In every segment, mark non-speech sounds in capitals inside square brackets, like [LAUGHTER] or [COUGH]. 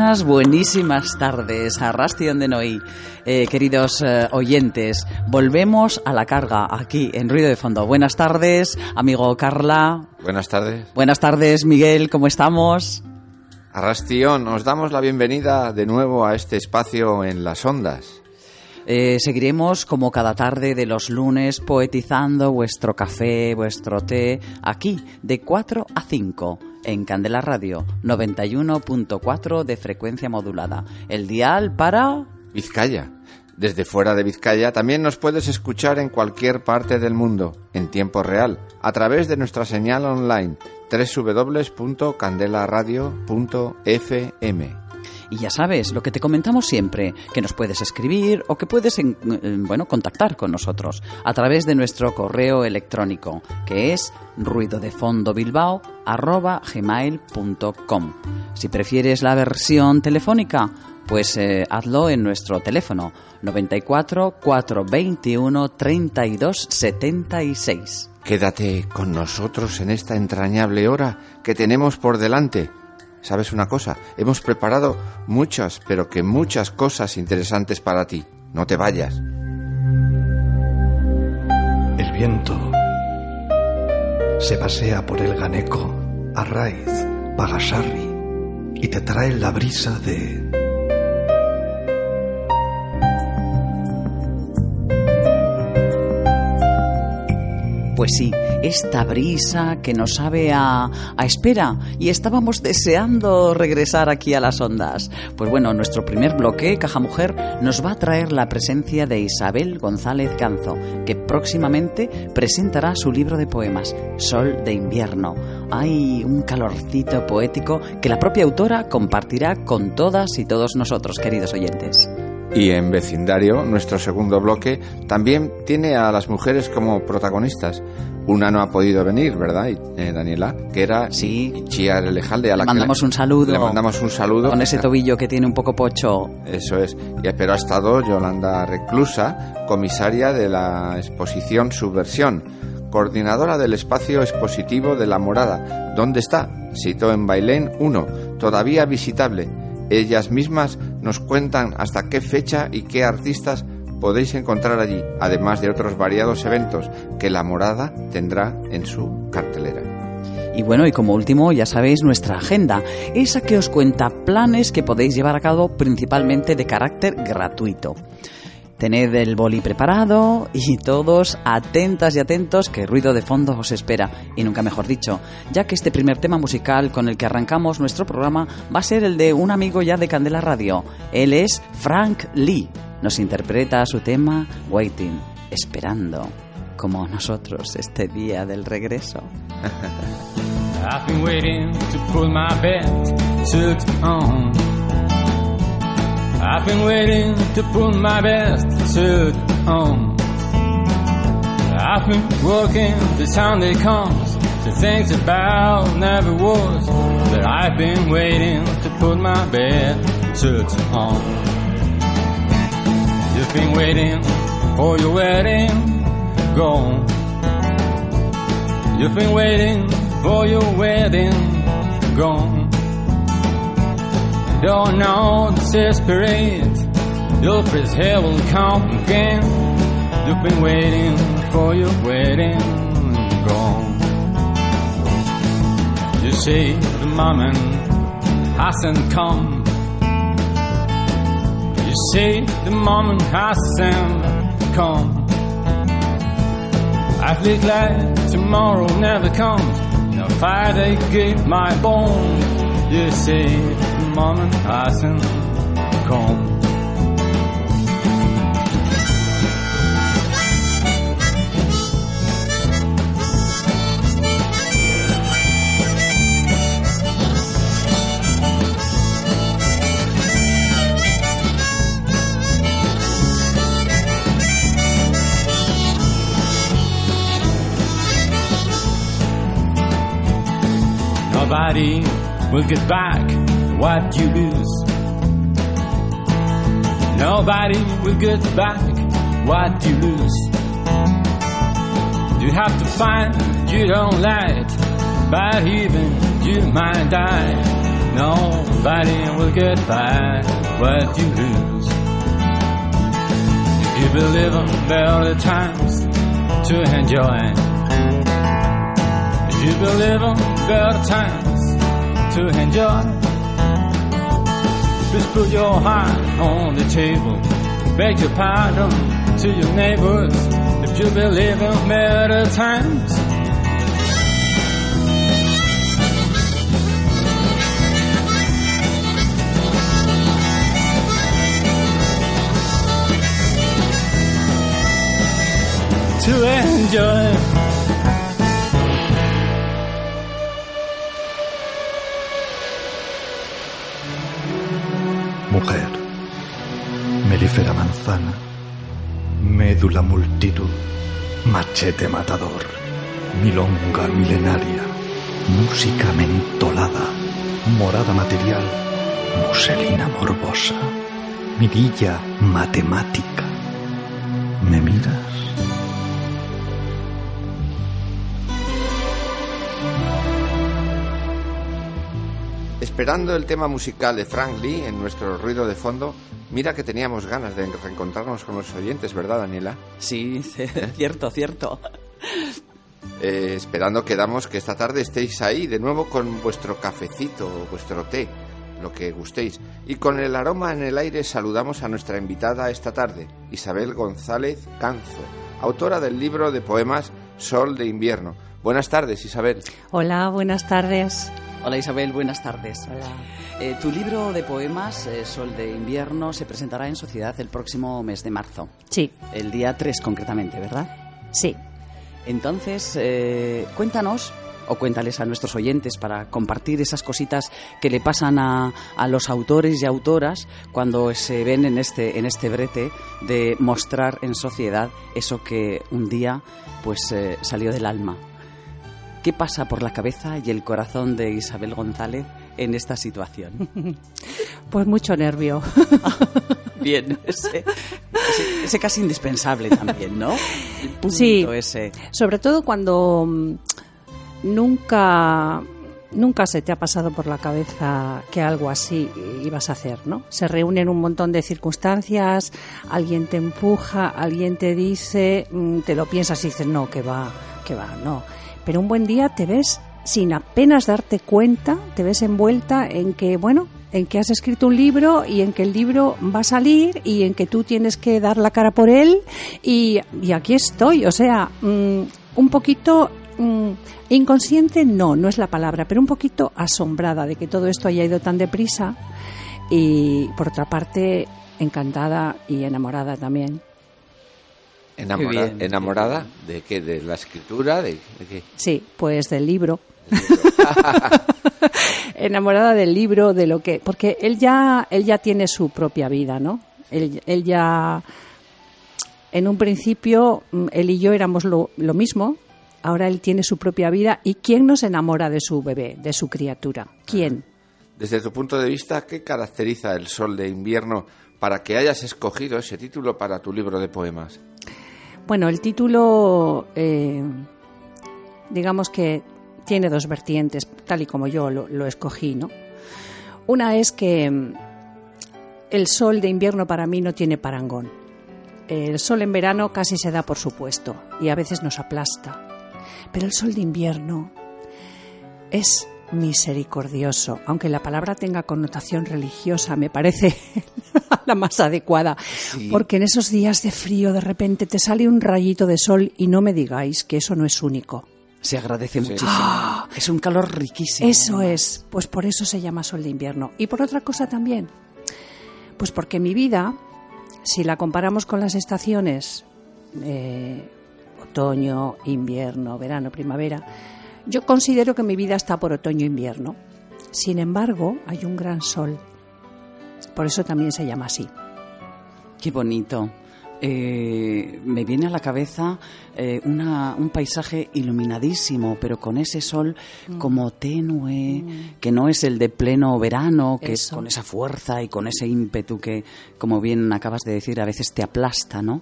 Buenas, buenísimas tardes, Arrastion de Noí. Eh, queridos eh, oyentes, volvemos a la carga aquí en Ruido de Fondo. Buenas tardes, amigo Carla. Buenas tardes. Buenas tardes, Miguel, ¿cómo estamos? Arrastión, os damos la bienvenida de nuevo a este espacio en las ondas. Eh, seguiremos como cada tarde de los lunes poetizando vuestro café, vuestro té, aquí de 4 a 5 en Candela Radio 91.4 de frecuencia modulada. El dial para... Vizcaya. Desde fuera de Vizcaya también nos puedes escuchar en cualquier parte del mundo, en tiempo real, a través de nuestra señal online www.candelaradio.fm. Y ya sabes, lo que te comentamos siempre, que nos puedes escribir o que puedes bueno, contactar con nosotros a través de nuestro correo electrónico, que es ruidodefondobilbao@gmail.com. Si prefieres la versión telefónica, pues eh, hazlo en nuestro teléfono 94 421 32 76. Quédate con nosotros en esta entrañable hora que tenemos por delante ¿Sabes una cosa? Hemos preparado muchas, pero que muchas cosas interesantes para ti. No te vayas. El viento se pasea por el Ganeco, Arraiz, Pagasarri y te trae la brisa de Pues sí, esta brisa que nos sabe a, a, espera y estábamos deseando regresar aquí a las ondas. Pues bueno, nuestro primer bloque, Caja Mujer, nos va a traer la presencia de Isabel González Canzo, que próximamente presentará su libro de poemas, Sol de invierno. Hay un calorcito poético que la propia autora compartirá con todas y todos nosotros, queridos oyentes. Y en vecindario, nuestro segundo bloque, también tiene a las mujeres como protagonistas. Una no ha podido venir, ¿verdad, eh, Daniela? Que era sí. Chia Lejalde. A la le mandamos que le, un saludo. Le mandamos un saludo. Con ese tobillo que tiene un poco pocho. Eso es. Y, pero ha estado Yolanda Reclusa, comisaria de la exposición Subversión, coordinadora del espacio expositivo de La Morada. ¿Dónde está? Citó en Bailén 1, todavía visitable ellas mismas nos cuentan hasta qué fecha y qué artistas podéis encontrar allí, además de otros variados eventos que la morada tendrá en su cartelera. Y bueno, y como último, ya sabéis nuestra agenda, esa que os cuenta planes que podéis llevar a cabo principalmente de carácter gratuito. Tened el boli preparado y todos atentas y atentos que ruido de fondo os espera. Y nunca mejor dicho, ya que este primer tema musical con el que arrancamos nuestro programa va a ser el de un amigo ya de Candela Radio. Él es Frank Lee. Nos interpreta su tema Waiting, esperando, como nosotros este día del regreso. [LAUGHS] I've been waiting to pull my. I've been waiting to put my best suit on. I've been working the Sunday comes to think about never was. But I've been waiting to put my best suit on. You've been waiting for your wedding, gone. You've been waiting for your wedding, gone. Don't know desperate. First hair will come again. You've been waiting for your wedding gone. You see, the moment hasn't come. You see, the moment hasn't come. I feel glad tomorrow never comes. No fire they give my bones. You see, mom and passing come." Nobody will get back what you lose. Nobody will get back what you lose. You have to find you don't like, but even you might die. Nobody will get back what you lose. If you believe in better times to enjoy. If you believe in better times to enjoy. Please put your hand on the table. Beg your pardon to your neighbors if you believe in better times. To enjoy. Melífera manzana, médula multitud, machete matador, milonga milenaria, música mentolada, morada material, muselina morbosa, mirilla matemática. ¿Me miras? Esperando el tema musical de Frank Lee en nuestro ruido de fondo, mira que teníamos ganas de reencontrarnos con los oyentes, ¿verdad, Daniela? Sí, [LAUGHS] cierto, cierto. Eh, esperando quedamos que esta tarde estéis ahí de nuevo con vuestro cafecito o vuestro té, lo que gustéis. Y con el aroma en el aire saludamos a nuestra invitada esta tarde, Isabel González Canzo, autora del libro de poemas Sol de invierno. Buenas tardes, Isabel. Hola, buenas tardes. Hola Isabel, buenas tardes. Eh, tu libro de poemas, eh, Sol de invierno, se presentará en Sociedad el próximo mes de marzo. Sí, El día 3 concretamente, ¿verdad? sí. Entonces, eh, cuéntanos o cuéntales a nuestros oyentes para compartir esas cositas que le pasan a, a los autores y autoras cuando se ven en este, en este brete de mostrar en sociedad eso que un día pues eh, salió del alma. ¿Qué pasa por la cabeza y el corazón de Isabel González en esta situación? [LAUGHS] Pues mucho nervio. [LAUGHS] Bien, ese, ese- ese casi indispensable también, ¿no? El punto Sí. ese. Sobre todo cuando mm, nunca nunca se te ha pasado por la cabeza que algo así ibas a hacer, ¿no? Se reúnen un montón de circunstancias, alguien te empuja, alguien te dice, mm, te lo piensas y dices, no, que va, que va, no. Pero un buen día te ves sin apenas darte cuenta, te ves envuelta en que, bueno, en que has escrito un libro y en que el libro va a salir y en que tú tienes que dar la cara por él y, y aquí estoy, o sea, mm, un poquito mm, inconsciente, no, no es la palabra, pero un poquito asombrada de que todo esto haya ido tan deprisa y por otra parte encantada y enamorada también. Enamora- bien. ¿Enamorada de qué? ¿De la escritura? ¿De, de qué? Sí, pues del libro. [LAUGHS] enamorada del libro, de lo que, porque él ya, él ya tiene su propia vida, ¿no? Él, él ya, en un principio, mm, él y yo éramos lo, lo mismo. Ahora él tiene su propia vida. ¿Y quién nos enamora de su bebé, de su criatura? ¿Quién? Desde tu punto de vista, ¿qué caracteriza el sol de invierno para que hayas escogido ese título para tu libro de poemas? Bueno, el título, eh, digamos que tiene dos vertientes, tal y como yo lo, lo escogí, ¿no? Una es que mm, el sol de invierno para mí no tiene parangón. El sol en verano casi se da por supuesto y a veces nos aplasta. Pero el sol de invierno es misericordioso, aunque la palabra tenga connotación religiosa, me parece [LAUGHS] la más adecuada, porque en esos días de frío de repente te sale un rayito de sol y no me digáis que eso no es único. Se agradece muchísimo. Es un calor riquísimo. Eso es, pues por eso se llama sol de invierno. Y por otra cosa también, pues porque mi vida, si la comparamos con las estaciones, eh, otoño, invierno, verano, primavera, yo considero que mi vida está por otoño-invierno. Sin embargo, hay un gran sol. Por eso también se llama así. Qué bonito. eh, me viene a la cabeza eh, una, un paisaje iluminadísimo, pero con ese sol Mm. como tenue, que no es el de pleno verano, que es con esa fuerza y con ese ímpetu que, como bien acabas de decir, a veces te aplasta, ¿no?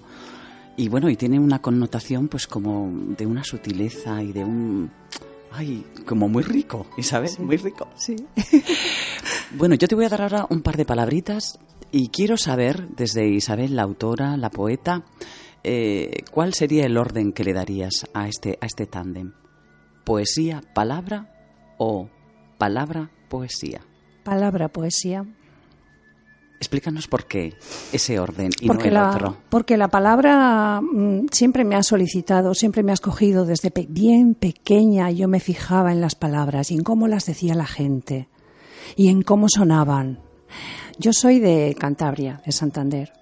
Y bueno, y tiene una connotación pues como de una sutileza y de un... Ay, como muy rico, Isabel, muy rico. Sí. [LAUGHS] Bueno, yo te voy a dar ahora un par de palabritas y quiero saber, desde Isabel, la autora, la poeta, eh, cuál sería el orden que le darías a este, a este tándem. ¿Poesía, palabra o palabra, poesía? Palabra, poesía. Explícanos por qué ese orden y porque, no el la, otro. porque la palabra mm, siempre me ha solicitado, siempre me ha escogido desde pe- bien pequeña. Yo me fijaba en las palabras y en cómo las decía la gente y en cómo sonaban. Yo soy de Cantabria, de Santander.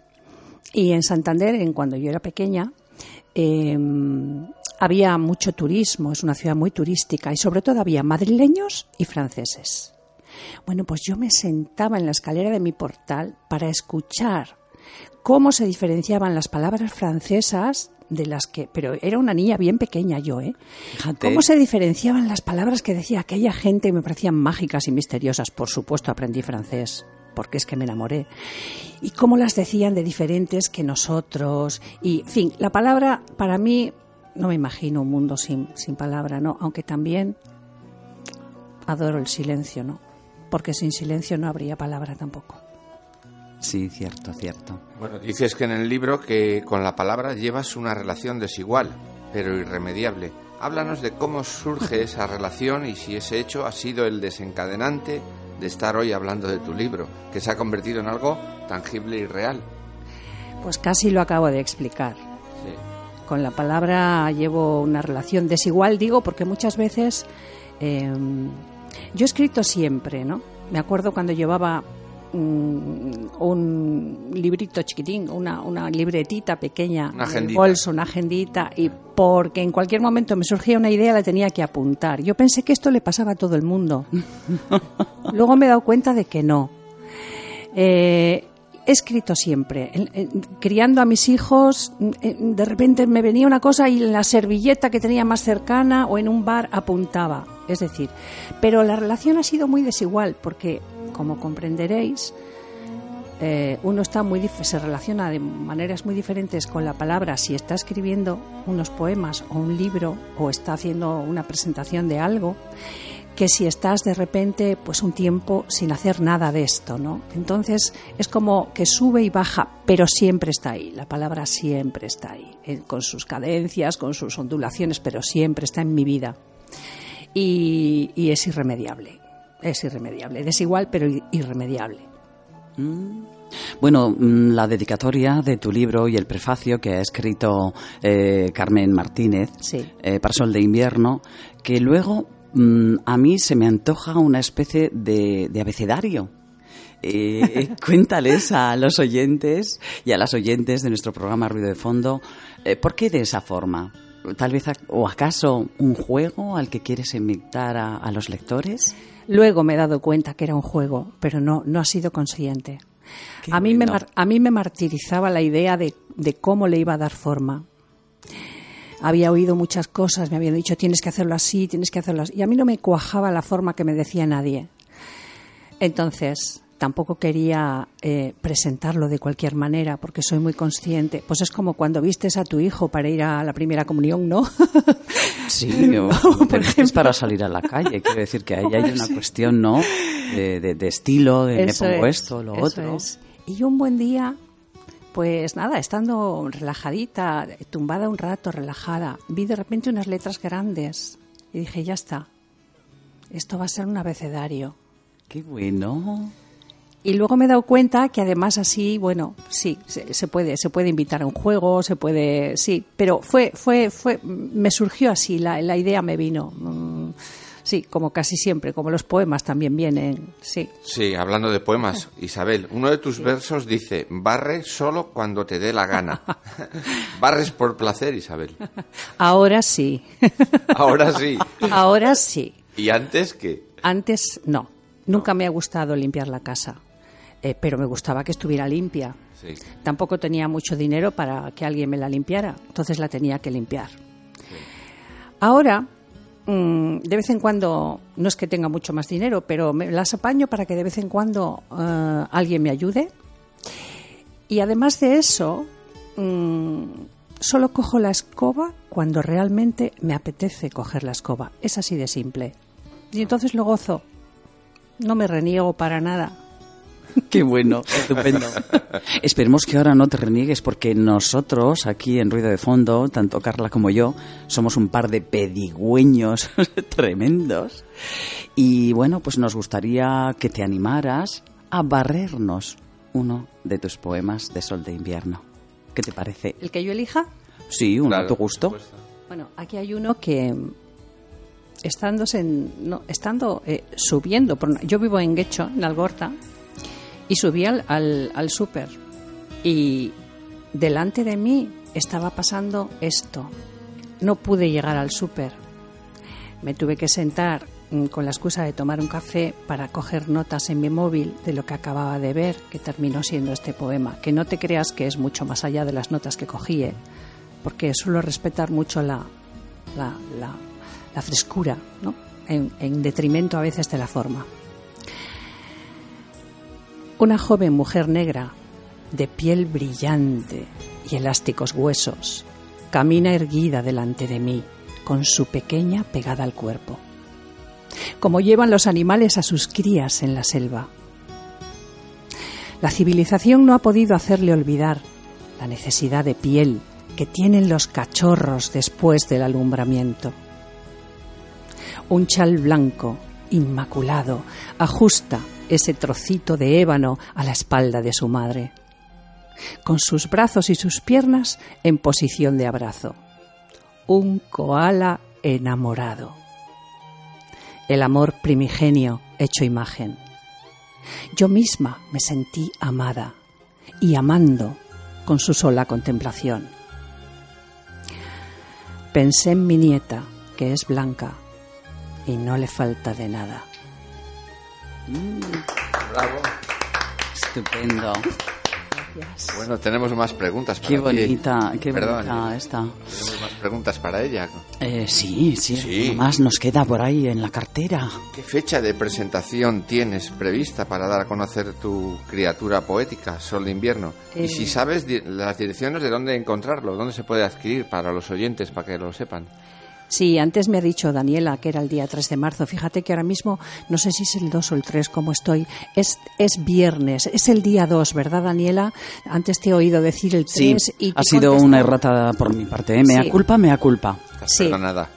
Y en Santander, en cuando yo era pequeña, eh, había mucho turismo, es una ciudad muy turística y sobre todo había madrileños y franceses. Bueno, pues yo me sentaba en la escalera de mi portal para escuchar cómo se diferenciaban las palabras francesas de las que, pero era una niña bien pequeña yo, ¿eh? Fíjate. ¿Cómo se diferenciaban las palabras que decía aquella gente que me parecían mágicas y misteriosas? Por supuesto, aprendí francés, porque es que me enamoré. Y cómo las decían de diferentes que nosotros. Y, en fin, la palabra, para mí, no me imagino un mundo sin, sin palabra, ¿no? Aunque también adoro el silencio, ¿no? Porque sin silencio no habría palabra tampoco. Sí, cierto, cierto. Bueno, dices que en el libro que con la palabra llevas una relación desigual, pero irremediable. Háblanos de cómo surge esa [LAUGHS] relación y si ese hecho ha sido el desencadenante de estar hoy hablando de tu libro, que se ha convertido en algo tangible y real. Pues casi lo acabo de explicar. Sí. Con la palabra llevo una relación desigual, digo, porque muchas veces eh, yo he escrito siempre, ¿no? Me acuerdo cuando llevaba mm, un librito chiquitín, una, una libretita pequeña Una en el bolso, una agendita, y porque en cualquier momento me surgía una idea la tenía que apuntar. Yo pensé que esto le pasaba a todo el mundo. [LAUGHS] Luego me he dado cuenta de que no. Eh, he escrito siempre. Criando a mis hijos, de repente me venía una cosa y en la servilleta que tenía más cercana o en un bar apuntaba. Es decir, pero la relación ha sido muy desigual porque, como comprenderéis, eh, uno está muy se relaciona de maneras muy diferentes con la palabra si está escribiendo unos poemas o un libro o está haciendo una presentación de algo que si estás de repente pues un tiempo sin hacer nada de esto, ¿no? Entonces es como que sube y baja, pero siempre está ahí, la palabra siempre está ahí, eh, con sus cadencias, con sus ondulaciones, pero siempre está en mi vida. Y, y es irremediable, es irremediable, desigual pero irremediable. Bueno, mm, la dedicatoria de tu libro y el prefacio que ha escrito eh, Carmen Martínez Sí. eh, para Sol de Invierno, que luego mm, a mí se me antoja una especie de, de abecedario. Eh, [LAUGHS] cuéntales a los oyentes y a las oyentes de nuestro programa Ruido de Fondo, eh, ¿por qué de esa forma? Tal vez, o acaso un juego al que quieres invitar a, a los lectores? Luego me he dado cuenta que era un juego, pero no, no ha sido consciente. Qué A mí, me, bueno. a mí me martirizaba la idea de, de cómo le iba a dar forma. Había oído muchas cosas, me habían dicho tienes que hacerlo así, tienes que hacerlo así. Y a mí no me cuajaba la forma que me decía nadie. Entonces, tampoco quería eh, presentarlo de cualquier manera, porque soy muy consciente. Pues es como cuando vistes a tu hijo para ir a la primera comunión, ¿no? [LAUGHS] Sí, o, [LAUGHS] pero es para salir a la calle. Quiero decir que ahí hay una cuestión, ¿no? De, de- de estilo, de Eso me pongo es, esto, lo otro. es. Y yo un buen día, pues nada, estando relajadita, tumbada un rato, relajada, vi de repente unas letras grandes y dije, ya está, esto va a ser un abecedario. Qué bueno. Y luego me he dado cuenta que además así, bueno, sí, se, se puede, se puede invitar a un juego, se puede, sí, pero fue, fue, fue, me surgió así, la, la idea me vino. mm, Sí, como casi siempre, como los poemas también vienen, sí. Sí, hablando de poemas, Isabel, uno de tus versos dice, barre solo cuando te dé la gana. [LAUGHS] Barres por placer, Isabel. [LAUGHS] Ahora sí, [LAUGHS] Ahora sí. ahora sí. ¿Y antes qué? Antes no, nunca me ha gustado limpiar la casa, eh, pero me gustaba que estuviera limpia. Sí. Tampoco tenía mucho dinero para que alguien me la limpiara, entonces la tenía que limpiar. Ahora, mm, de vez en cuando, no es que tenga mucho más dinero, pero me las apaño para que de vez en cuando eh, alguien me ayude. Y además de eso, mm, solo cojo la escoba cuando realmente me apetece coger la escoba. Es así de simple. Y entonces lo gozo. No me reniego para nada. [LAUGHS] Qué bueno, estupendo. [LAUGHS] Esperemos que ahora no te reniegues porque nosotros aquí en Ruido de Fondo, tanto Carla como yo, somos un par de pedigüeños [LAUGHS] tremendos. Y bueno, pues nos gustaría que te animaras a barrernos uno de tus poemas de Sol de Invierno. ¿Qué te parere ¿El que yo elija? Sí, uno a tu gusto. Bueno, aquí hay uno que estándose en- no, estando eh, subiendo, por yo vivo en Guecho, en Algorta, y subí al, al, al súper y delante de mí estaba pasando esto. No pude llegar al súper. Me tuve que sentar mm, con la excusa de tomar un café para coger notas en mi móvil de lo que acababa de ver, que terminó siendo este poema. Que no te creas que es mucho más allá de las notas que cogí, ¿eh? porque suelo respetar mucho la, la, la- la frescura, ¿no? en, en detrimento a veces de la forma. Una joven mujer negra, de piel brillante y elásticos huesos, camina erguida delante de mí, con su pequeña pegada al cuerpo, como llevan los animales a sus crías en la selva. La civilización no ha podido hacerle olvidar la necesidad de piel que tienen los cachorros después del alumbramiento. Un chal blanco, inmaculado, ajusta ese trocito de ébano a la espalda de su madre, con sus brazos y sus piernas en posición de abrazo. Un koala enamorado. El amor primigenio hecho imagen. Yo misma me sentí amada y amando con su sola contemplación. Pensé en mi nieta, que es blanca, y no le falta de nada. Bravo. Estupendo. Bueno, tenemos más preguntas para Qué ti. bonita, qué Perdón, bonita esta. Tenemos más preguntas para ella. Eh, sí, sí, Sí. más nos queda por ahí en la cartera. ¿Qué fecha de presentación tienes prevista para dar a conocer tu criatura poética, Sol de Invierno? Eh. Y si sabes di- las direcciones de dónde encontrarlo, dónde se puede adquirir para los oyentes, para que lo sepan. Sí, antes me ha dicho Daniela que era el día 3 de marzo. Fíjate que ahora mismo, no sé si es el 2 o el 3, como estoy. Es, es viernes, es el día 2, ¿verdad, Daniela? Antes te he oído decir el 3 Sí, y te ha sido una errata por mi parte. ¿eh? Mea Sí. culpa, mea culpa. Sí. perdonada.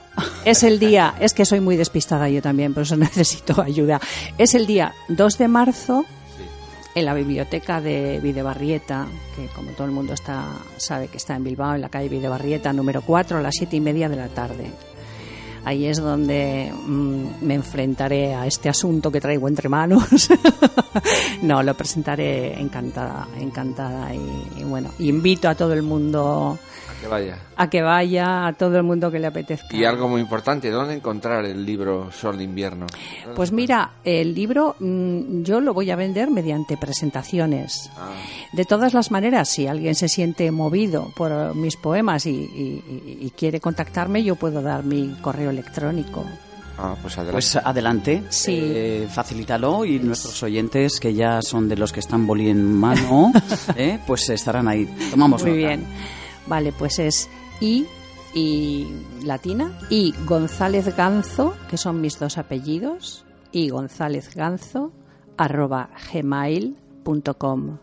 Es el día, es que soy muy despistada yo también, por eso [LAUGHS] necesito ayuda. Es el día 2 de marzo en la biblioteca de Videbarrieta, que como todo el mundo está sabe que está en Bilbao, en la calle Videbarrieta, número 4, a las siete y media de la tarde. Ahí es donde mm, me enfrentaré a este asunto que traigo entre manos. [LAUGHS] no, lo presentaré encantada, encantada y bueno, invito a todo el mundo Que vaya. a que vaya, a todo el mundo que le apetezca. Y algo muy importante, ¿dónde encontrar el libro Sol de Invierno? ¿Dónde Pues mira, el libro mm, yo lo voy a vender mediante presentaciones. Ah, De todas las maneras, si alguien se siente movido por mis poemas y, y- y- y quiere contactarme, yo puedo dar mi correo electrónico. ah, pues adelante. Pues adelante, Sí. eh, facilítalo y nuestros oyentes, que ya son de los que están boli en mano, [LAUGHS] eh, pues estarán ahí. Tomamos Muy nota. bien. Vale, pues es I y latina y González Ganzo, que son mis dos apellidos, y González Ganzo arroba gmail.com.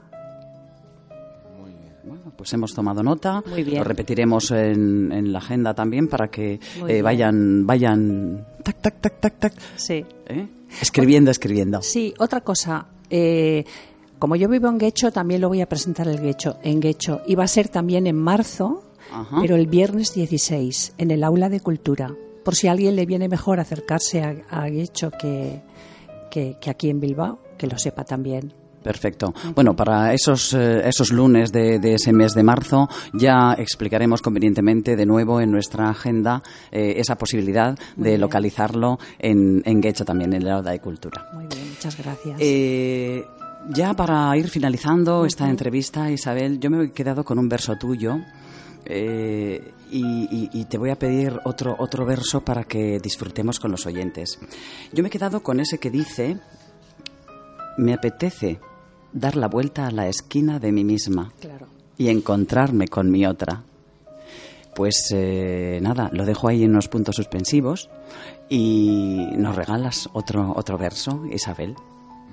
Bueno, pues hemos tomado nota. Muy bien. Lo repetiremos en, en la agenda también para que eh, vayan, vayan, tac, tac, tac, tac, tac, Sí. ¿eh? escribiendo, escribiendo. Sí, otra cosa. eh, como yo vivo en Guecho, también lo voy a presentar el Guecho, en Guecho. Y va a ser también en marzo, Ajá. pero el viernes 16, en el Aula de Cultura. Por si a alguien le viene mejor acercarse a, a Guecho que, que, que aquí en Bilbao, que lo sepa también. Perfecto. Bueno, para esos, eh, esos lunes de, de ese mes de marzo ya explicaremos convenientemente de nuevo en nuestra agenda eh, esa posibilidad de localizarlo en, en Guecho también, en el Aula de Cultura. Muy bien, muchas gracias. Eh, Ya para ir finalizando esta entrevista, Isabel, yo me he quedado con un verso tuyo eh, y, te voy a pedir otro, otro verso para que disfrutemos con los oyentes. Yo me he quedado con ese que dice, me apetece dar la vuelta a la esquina de mí misma y encontrarme con mi otra. Pues eh, nada, lo dejo ahí en unos puntos suspensivos y nos regalas otro, otro verso, Isabel.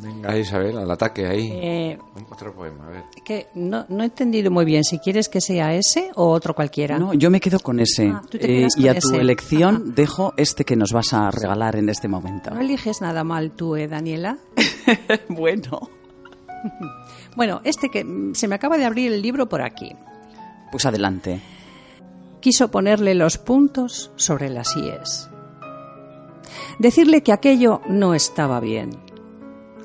Venga, Isabel, al ataque ahí. Eh, otro poema, a ver. Que no, no, he entendido muy bien si quieres que sea ese o otro cualquiera. No, yo me quedo con ese. Ah, eh, y a tu elección dejo este que nos vas a regalar en este momento. No eliges nada mal tú, ¿eh, Daniela? [LAUGHS] bueno. [LAUGHS] bueno, este que se me acaba de abrir el libro por aquí. Pues adelante. Quiso ponerle los puntos sobre las IES. Decirle que aquello no estaba bien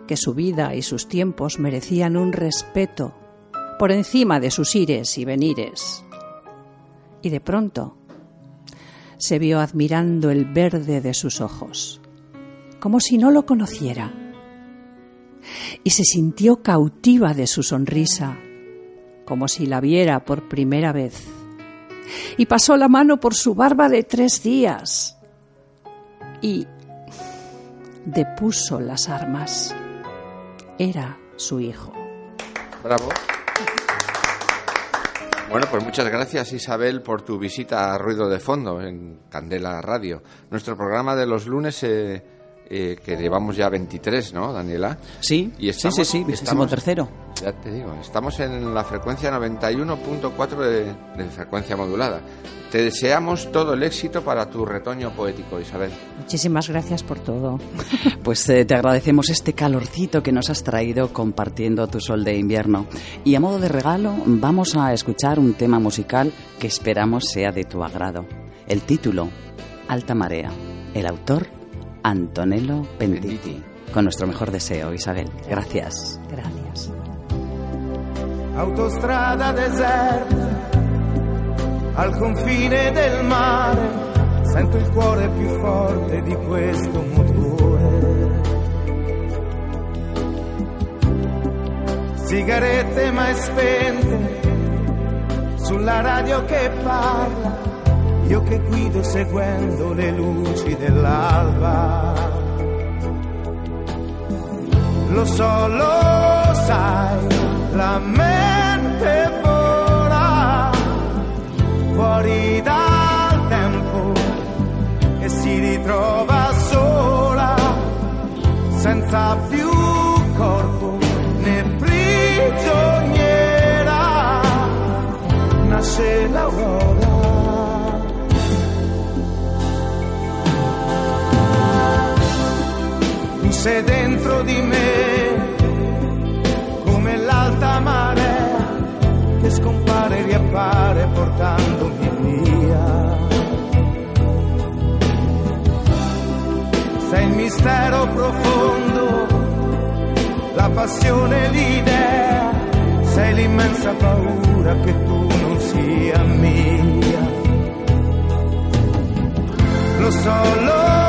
que su vida y sus tiempos merecían un respeto por encima de sus ires y venires. Y de pronto se vio admirando el verde de sus ojos, como si no lo conociera, y se sintió cautiva de su sonrisa, como si la viera por primera vez, y pasó la mano por su barba de tres días, y depuso las armas era su hijo. Bravo. Bueno, pues muchas gracias Isabel por tu visita a Ruido de Fondo en Candela Radio. Nuestro programa de los lunes, eh, eh, que llevamos ya 23, ¿no, Daniela? Sí, y estamos, sí, sí, sí, estamos tercero. Ya te digo, estamos en la frecuencia 91.4 de, de frecuencia modulada. Te deseamos todo el éxito para tu retoño poético, Isabel. Muchísimas gracias por todo. [LAUGHS] Pues eh, te agradecemos este calorcito que nos has traído compartiendo tu sol de invierno. Y a modo de regalo, vamos a escuchar un tema musical que esperamos sea de tu agrado. El título, Alta Marea. El autor, Antonello Penditi. Con nuestro mejor deseo, Isabel. Gracias. Gracias. Autostrada deserta al confine del mare, sento il cuore più forte di questo motore. Sigarette mai spente, sulla radio che parla, io che guido seguendo le luci dell'alba. Lo so, lo sai, la mente vola fuori dal tempo e si ritrova sola, senza più corpo né prigioniera, nasce l'aurora. Sei dentro di me come l'alta marea che scompare e riappare portandomi via. Sei il mistero profondo, la passione, l'idea, sei l'immensa paura che tu non sia mia. Lo so, lo sai,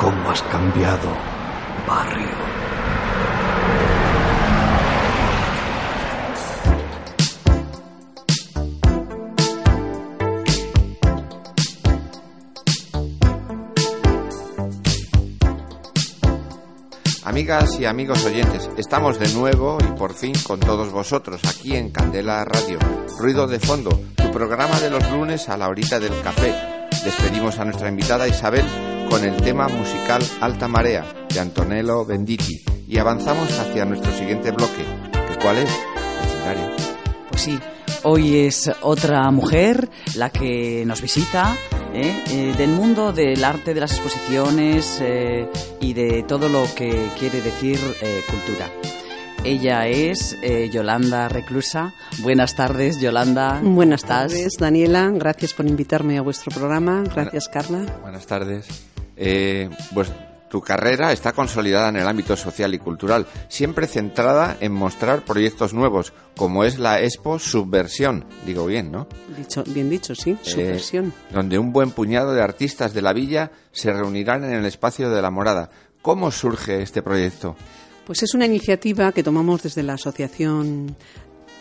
¿Cómo has cambiado, barrio? Amigas y amigos oyentes, estamos de nuevo y por fin con todos vosotros aquí en Candela Radio. Ruido de fondo, tu programa de los lunes a la horita del café. Despedimos a nuestra invitada Isabel con el tema musical Alta Marea de Antonello Venditti y avanzamos hacia nuestro siguiente bloque. ¿Que ¿Cuál es? Vecindario. Pues sí, hoy es otra mujer la que nos visita ¿eh? Eh, del mundo del arte, de las exposiciones eh, y de todo lo que quiere decir cultura. Ella es Yolanda Reclusa. Buenas tardes, Yolanda. Buenas tardes, Daniela. Gracias por invitarme a vuestro programa. Gracias, Carla. Buenas tardes. Pues tu carrera está consolidada en el ámbito social y cultural, siempre centrada en mostrar proyectos nuevos, como es la Expo Subversión. Digo bien, ¿no? Dicho, bien dicho, sí, eh, Subversión. donde un buen puñado de artistas de la villa se reunirán en el espacio de la morada. ¿Cómo surge este proyecto? Pues es una iniciativa que tomamos desde la Asociación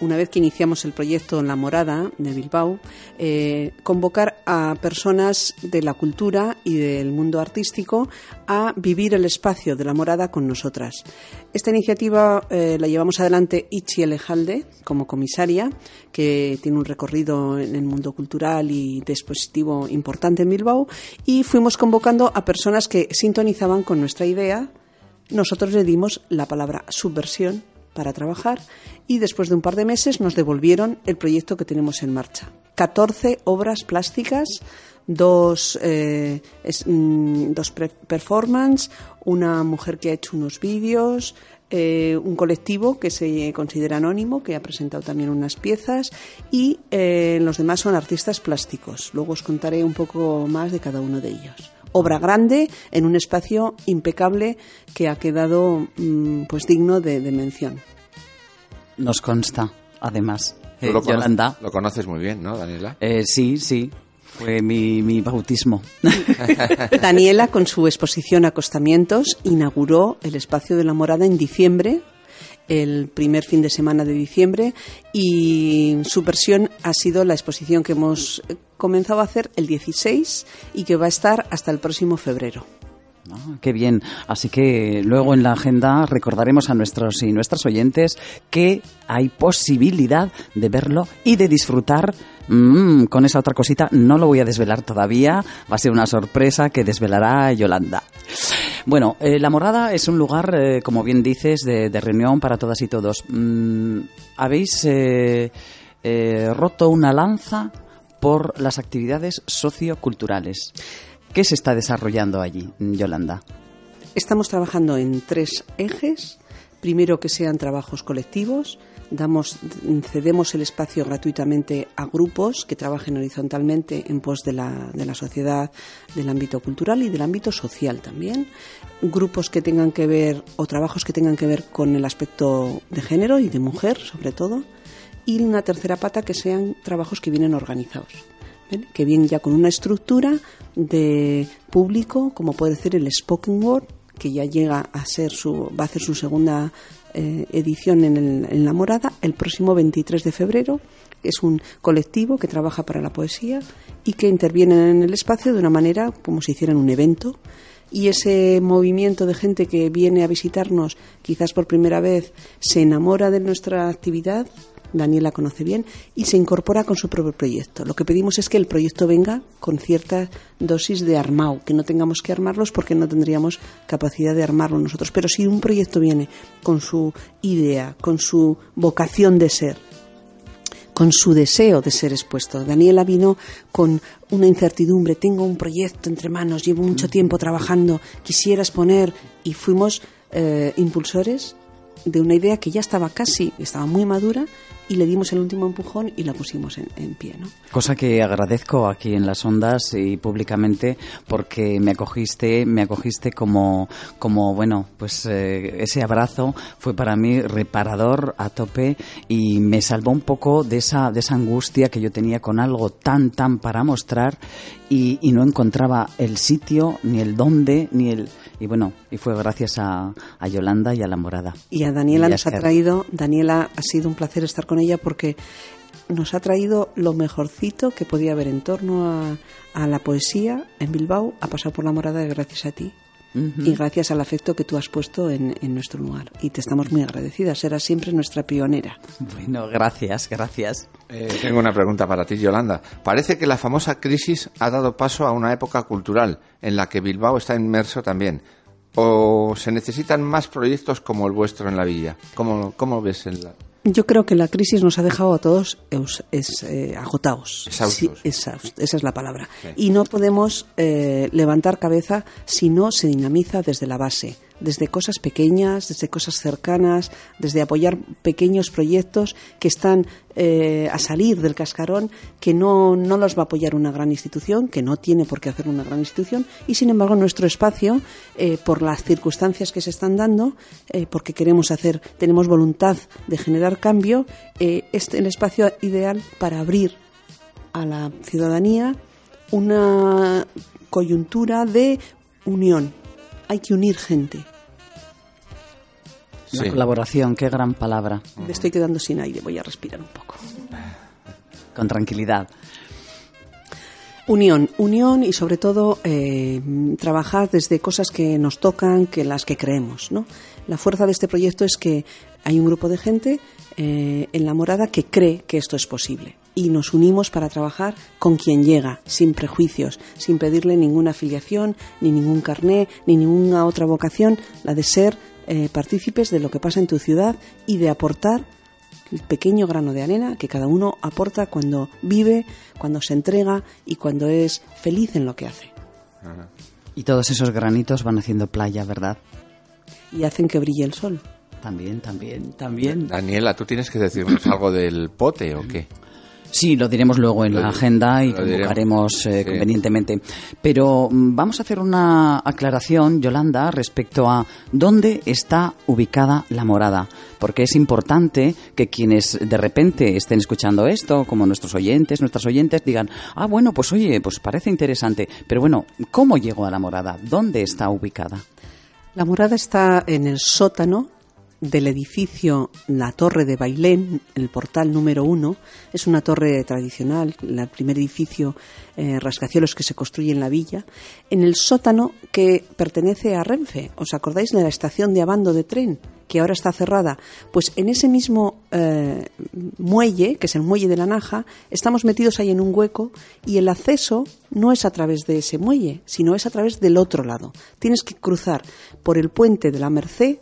una vez que iniciamos el proyecto en La Morada de Bilbao, eh, convocar a personas de la cultura y del mundo artístico a vivir el espacio de La Morada con nosotras. Esta iniciativa eh, la llevamos adelante Ichi Elejalde como comisaria, que tiene un recorrido en el mundo cultural y de expositivo importante en Bilbao, y fuimos convocando a personas que sintonizaban con nuestra idea. Nosotros le dimos la palabra subversión para trabajar y después de un par de meses nos devolvieron el proyecto que tenemos en marcha. 14 obras plásticas, dos, eh, mm, dos performances, una mujer que ha hecho unos vídeos, eh, un colectivo que se considera anónimo, que ha presentado también unas piezas, y eh, los demás son artistas plásticos. Luego os contaré un poco más de cada uno de ellos obra grande en un espacio impecable que ha quedado mm, pues digno de, mención. Nos consta, además. Eh, lo Yolanda. Lo conoces muy bien, ¿no, Daniela? Eh, sí, sí. Fue mi, mi bautismo. [LAUGHS] Daniela, con su exposición Acostamientos, inauguró el espacio de la morada en diciembre el primer fin de semana de diciembre y su versión ha sido la exposición que hemos comenzado a hacer el 16 y que va a estar hasta el próximo febrero. Qué bien. Así que luego en la agenda recordaremos a nuestros y nuestras oyentes que hay posibilidad de verlo y de disfrutar mm, con esa otra cosita. No lo voy a desvelar todavía. Va a ser una sorpresa que desvelará Yolanda. Bueno, eh, La Morada es un lugar, eh, como bien dices, de, reunión para todas y todos. Mm, Habéis eh, roto una lanza por las actividades socioculturales. ¿Qué se está desarrollando allí, Yolanda? Estamos trabajando en tres ejes. Primero, que sean trabajos colectivos. Damos, cedemos el espacio gratuitamente a grupos que trabajen horizontalmente en pos de la, de la sociedad, del ámbito cultural y del ámbito social también. Grupos que tengan que ver, o trabajos que tengan que ver con el aspecto de género y de mujer, sobre todo. Y una tercera pata que sean trabajos que vienen organizados que vienen ya con una estructura de público, como puede ser el Spoken Word, que ya llega a ser su, va a hacer su segunda eh, edición en, en, La Morada el próximo 23 de febrero. Es un colectivo que trabaja para la poesía y que interviene en el espacio de una manera como si hicieran un evento. Y ese movimiento de gente que viene a visitarnos quizás por primera vez se enamora de nuestra actividad, Daniela conoce bien, y se incorpora con su propio proyecto. Lo que pedimos es que el proyecto venga con cierta dosis de armado, que no tengamos que armarlos porque no tendríamos capacidad de armarlo nosotros. Pero si un proyecto viene con su idea, con su vocación de ser, con su deseo de ser expuesto. Daniela vino con una incertidumbre, tengo un proyecto entre manos, llevo mucho tiempo trabajando, quisiera exponer y fuimos eh, impulsores de una idea que ya estaba casi, estaba muy madura y le dimos el último empujón y la pusimos en, en pie. ¿no? Cosa que agradezco aquí en las ondas y públicamente porque me acogiste, me acogiste como, como bueno, pues eh, ese abrazo fue para mí reparador a tope y me salvó un poco de esa, de esa angustia que yo tenía con algo tan, tan para mostrar y, y no encontraba el sitio, ni el dónde, ni el, y bueno, y fue gracias a, a Yolanda y a la morada. Y a Daniela Y nos ha traído, Daniela ha sido un placer estar con ella porque nos ha traído lo mejorcito que podía haber en torno a, a la poesía en Bilbao, ha pasado por la morada gracias a ti. Y gracias al afecto que tú has puesto en, en nuestro lugar. Y te estamos muy agradecidas. Serás siempre nuestra pionera. Bueno, gracias, gracias. Eh, tengo una pregunta para ti, Yolanda. Parece que la famosa crisis ha dado paso a una época cultural en la que Bilbao está inmerso también. ¿O se necesitan más proyectos como el vuestro en la villa? ¿Cómo, cómo ves el, Yo creo que la crisis nos ha dejado a todos es, eh, agotados. Sí, exhaust- esa es la palabra. Y no podemos eh, levantar cabeza si no se dinamiza desde la base, desde cosas pequeñas, desde cosas cercanas, desde apoyar pequeños proyectos que están eh, a salir del cascarón, que no, no los va a apoyar una gran institución, que no tiene por qué hacer una gran institución, y sin embargo nuestro espacio, eh, por las circunstancias que se están dando, eh, porque queremos hacer, tenemos voluntad de generar cambio, eh, es el espacio ideal para abrir a la ciudadanía una coyuntura de unión. Hay que unir gente. La Sí. colaboración, qué gran palabra. Me estoy quedando sin aire, voy a respirar un poco. Con tranquilidad. Unión, unión y sobre todo eh, trabajar desde cosas que nos tocan, que las que creemos. ¿no? La fuerza de este proyecto es que hay un grupo de gente eh, en la morada que cree que esto es posible y nos unimos para trabajar con quien llega, sin prejuicios, sin pedirle ninguna afiliación, ni ningún carné, ni ninguna otra vocación, la de ser eh, partícipes de lo que pasa en tu ciudad y de aportar el pequeño grano de arena que cada uno aporta cuando vive, cuando se entrega y cuando es feliz en lo que hace. Y todos esos granitos van haciendo playa, ¿verdad? Y hacen que brille el sol. También, también, también. Daniela, ¿tú tienes que decirnos algo del pote o qué? Sí, lo diremos luego en Lo la agenda y lo convocaremos eh, Sí. convenientemente. Pero mm, vamos a hacer una aclaración, Yolanda, respecto a dónde está ubicada la morada. Porque es importante que quienes de repente estén escuchando esto, como nuestros oyentes, nuestras oyentes, digan, ah, bueno, pues oye, pues parece interesante. Pero bueno, ¿cómo llegó a la morada? ¿Dónde está ubicada? La morada está en el sótano del edificio La Torre de Bailén, el portal número uno. Es una torre tradicional, el primer edificio eh, rascacielos que se construye en la villa. En el sótano que pertenece a Renfe. ¿Os acordáis de la estación de Abando de tren? que ahora está cerrada, pues en ese mismo eh, muelle, que es el muelle de la Naja, estamos metidos ahí en un hueco y el acceso no es a través de ese muelle, sino es a través del otro lado. Tienes que cruzar por el puente de la Merced,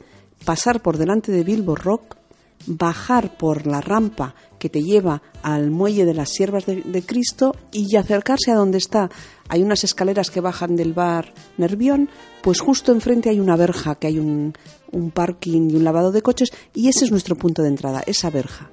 pasar por delante de Bilbo Rock, bajar por la rampa que te lleva al muelle de las Siervas de, Cristo y acercarse a donde está. Hay unas escaleras que bajan del bar Nervión, pues justo enfrente hay una verja, que hay un, un parking y un lavado de coches, y ese es nuestro punto de entrada, esa verja.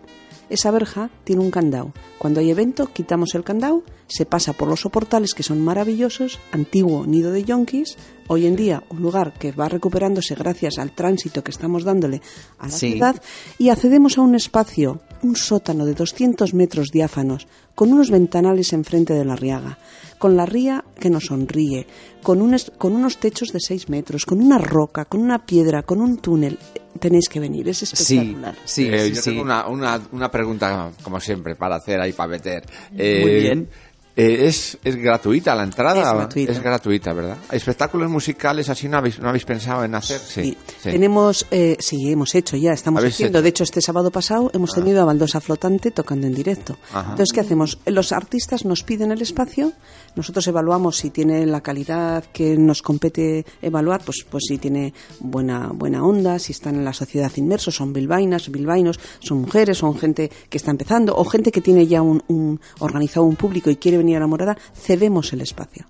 Esa verja tiene un candado. Cuando hay evento, quitamos el candado, se pasa por los soportales que son maravillosos, antiguo nido de yonkis, hoy en día un lugar que va recuperándose gracias al tránsito que estamos dándole a la Sí. ciudad, y accedemos a un espacio, un sótano de 200 metros diáfanos, con unos ventanales enfrente de la riaga, con la ría que nos sonríe, con, un es- con unos techos de 6 metros, con una roca, con una piedra, con un túnel. Tenéis que venir, es Sí, espectacular. sí, Eh, sí, yo sí. tengo una, una, una pregunta, como siempre, para hacer ahí, para meter. Muy Eh, bien. Eh, es, es gratuita la entrada. Es gratuita. Es gratuita, ¿verdad? Espectáculos musicales así no habéis, no habéis pensado en hacer. Sí. Sí. sí. Tenemos, eh, sí, hemos hecho ya, estamos ¿Habéis haciendo. hecho? De hecho, este sábado pasado hemos tenido a Baldosa Flotante tocando en directo. Ajá. Entonces, ¿qué hacemos? Los artistas nos piden el espacio, nosotros evaluamos si tiene la calidad que nos compete evaluar, pues, pues si tiene buena, buena onda, si están en la sociedad inmersos, son bilbainas, bilbainos, son mujeres, son gente que está empezando, o gente que tiene ya un, un- organizado un público y quiere venir a la morada, cedemos el espacio.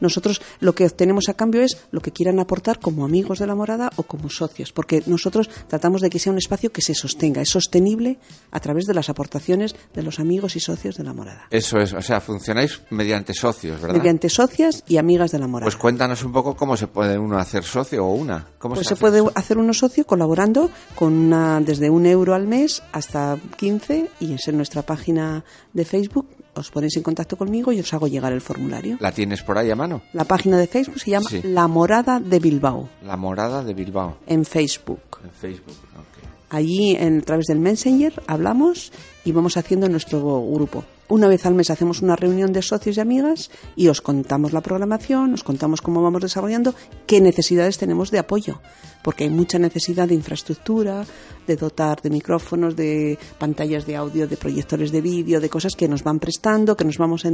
Nosotros lo que obtenemos a cambio es lo que quieran aportar como amigos de la morada o como socios, porque nosotros tratamos de que sea un espacio que se sostenga, es sostenible a través de las aportaciones de los amigos y socios de la morada. Eso es, o sea, funcionáis mediante socios, ¿verdad? Mediante socias y amigas de la morada. Pues cuéntanos un poco cómo se puede uno hacer socio o una. ¿Cómo Pues se, puede eso? hacer uno socio colaborando con una, desde un euro al mes hasta 15 y es en nuestra página de Facebook. Os ponéis en contacto conmigo y os hago llegar el formulario. ¿La tienes por ahí a mano? La página de Facebook se llama Sí. La Morada de Bilbao La morada de Bilbao, en Facebook. en Facebook. ok. Allí, en, a través del Messenger, hablamos y vamos haciendo nuestro grupo. Una vez al mes hacemos una reunión de socios y amigas y os contamos la programación, os contamos cómo vamos desarrollando, qué necesidades tenemos de apoyo, porque hay mucha necesidad de infraestructura, de dotar de micrófonos, de pantallas de audio, de proyectores de vídeo, de cosas que nos van prestando, que nos vamos a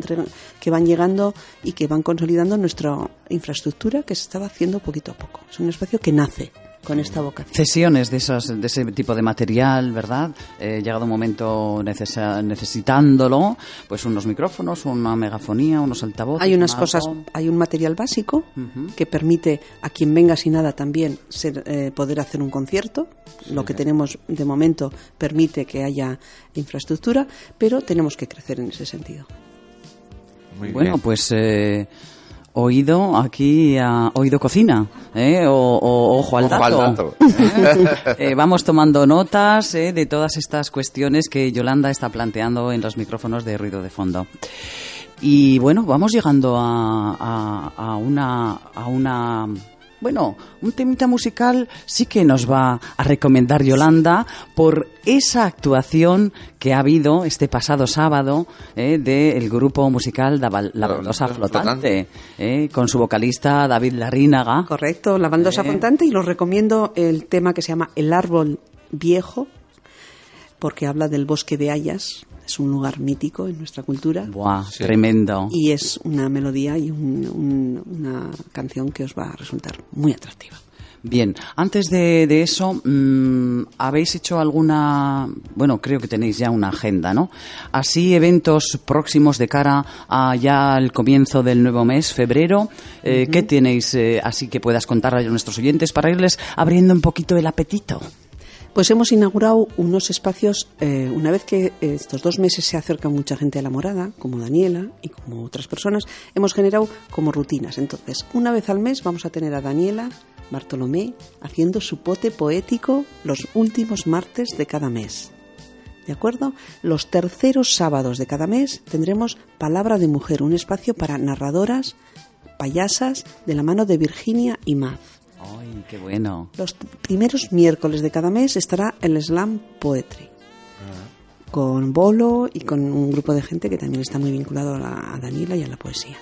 que van llegando y que van consolidando nuestra infraestructura que se estaba haciendo poquito a poco. Es un espacio que nace con esta vocación. Cesiones de, esos, de ese tipo de material, ¿verdad? Eh, llegado un momento necesitándolo, pues unos micrófonos, una megafonía, unos altavoces. Hay unas un cosas, hay un material básico que permite a quien venga sin nada también ser, eh, poder hacer un concierto. Lo que tenemos de momento permite que haya infraestructura, pero tenemos que crecer en ese sentido. Muy Bueno, bien. pues eh, oído aquí, a, oído cocina, ¿eh? o, o ojo al Ojo dato. al dato. [LAUGHS] Eh, vamos tomando notas eh, de todas estas cuestiones que Yolanda está planteando en los micrófonos de ruido de fondo. Y bueno, vamos llegando a, a- a una, a una, bueno, un temita musical sí que nos va a recomendar Yolanda por esa actuación que ha habido este pasado sábado eh, del grupo musical La, Baldosa Flotante, eh, con su vocalista David Larrínaga. Correcto, la baldosa Eh. flotante y los recomiendo el tema que se llama El árbol viejo, porque habla del bosque de hayas. Es un lugar mítico en nuestra cultura. Buah, Sí. tremendo. Y es una melodía y un- un- una canción que os va a resultar muy atractiva. Bien, antes de, de eso, mm, ¿habéis hecho alguna, bueno, creo que tenéis ya una agenda, ¿no? Así, eventos próximos de cara a ya el comienzo del nuevo mes, febrero, eh, ¿qué tenéis eh, así que puedas contar a nuestros oyentes para irles abriendo un poquito el apetito? Pues hemos inaugurado unos espacios, eh, una vez que estos dos meses se acerca mucha gente a la morada, como Daniela y como otras personas, hemos generado como rutinas. Entonces, una vez al mes vamos a tener a Daniela Bartolomé haciendo su pote poético los últimos martes de cada mes. ¿De acuerdo? Los terceros sábados de cada mes tendremos Palabra de Mujer, un espacio para narradoras, payasas, de la mano de Virginia y Maz. ¡Ay, qué bueno! Los primeros miércoles de cada mes estará el Slam Poetry. Con Bolo y con un grupo de gente que también está muy vinculado a, la- a Daniela y a la poesía.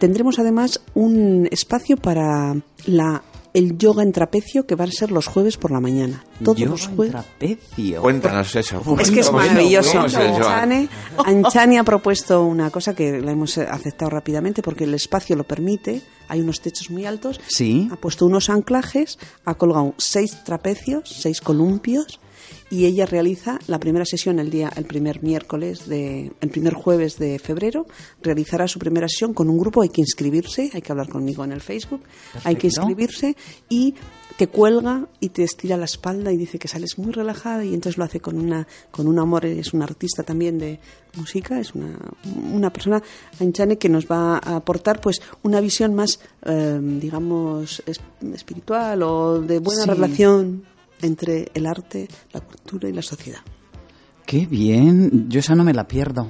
Tendremos además un espacio para la, el yoga en trapecio que va a ser los jueves por la mañana. Todos Yoga los en jueves. trapecio. Cuéntanos eso. Es que es ¿Cómo maravilloso. Anchane, Anchane ha propuesto una cosa que la hemos aceptado rápidamente porque el espacio lo permite. Hay unos techos muy altos. Sí. Ha puesto unos anclajes, ha colgado seis trapecios, seis columpios y ella realiza la primera sesión el día, el primer miércoles de, el primer jueves de febrero. Realizará su primera sesión con un grupo. Hay que inscribirse. Hay que hablar conmigo en el Facebook. Hay que inscribirse y te cuelga y te estira la espalda y dice que sales muy relajada y entonces lo hace con una con un amor es un artista también de música es una, una persona Anchane que nos va a aportar pues una visión más eh, digamos es- espiritual o de buena Sí. relación entre el arte la cultura y la sociedad ¡Qué bien! Yo esa no me la pierdo.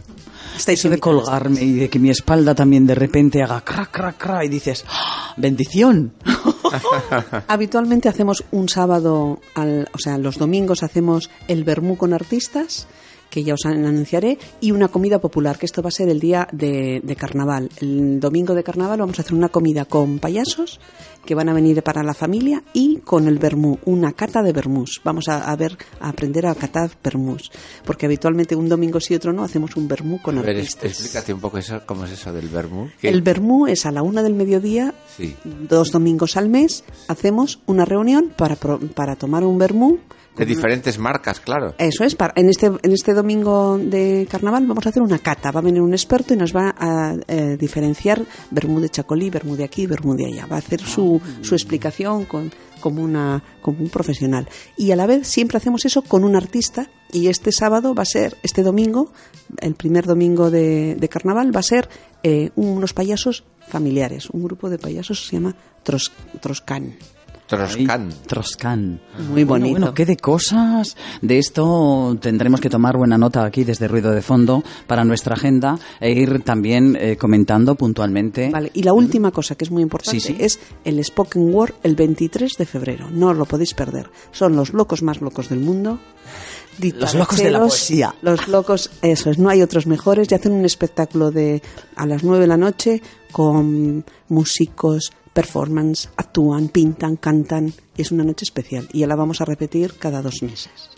Estáis Eso de colgarme y de que mi espalda también de repente haga crac, crac, crac y dices, ¡Ah! ¡bendición! [LAUGHS] Habitualmente hacemos un sábado, al, o sea, los domingos hacemos el Bermú con artistas, que ya os anunciaré, y una comida popular, que esto va a ser el día de, de carnaval. El domingo de carnaval vamos a hacer una comida con payasos que van a venir para la familia y con el vermú, una cata de vermús. Vamos a, a ver, a aprender a catar vermús, porque habitualmente un domingo sí y otro no hacemos un vermú con A ver, artistas. explícate un poco eso, cómo es eso del vermú. ¿Qué? El vermú es a la una del mediodía, Sí. dos domingos al mes, hacemos una reunión para, para tomar un vermú. De diferentes marcas, claro. Eso es, para, en, este, en este domingo de carnaval vamos a hacer una cata. Va a venir un experto y nos va a eh, diferenciar vermú de chacolí, vermú de aquí, vermú de allá. Va a hacer su, su explicación con, como, una, como un profesional. Y a la vez siempre hacemos eso con un artista. Y este sábado va a ser, este domingo, el primer domingo de, de carnaval, va a ser eh, unos payasos familiares. Un grupo de payasos que se llama Tros, Troscán. Troscan. Troscan. Muy Bueno, bonito. Bueno, qué de cosas. De esto tendremos que tomar buena nota aquí desde Ruido de Fondo para nuestra agenda e ir también eh, comentando puntualmente. Vale, y la última cosa que es muy importante Sí, sí. es el Spoken Word el 23 de febrero. No os lo podéis perder. Son los locos más locos del mundo. Los locos de la poesía. Los locos, eso es, no hay otros mejores. Y hacen un espectáculo de a las 9 de la noche con músicos, performance, actúan, pintan, cantan. Y es una noche especial. Y ya la vamos a repetir cada dos meses.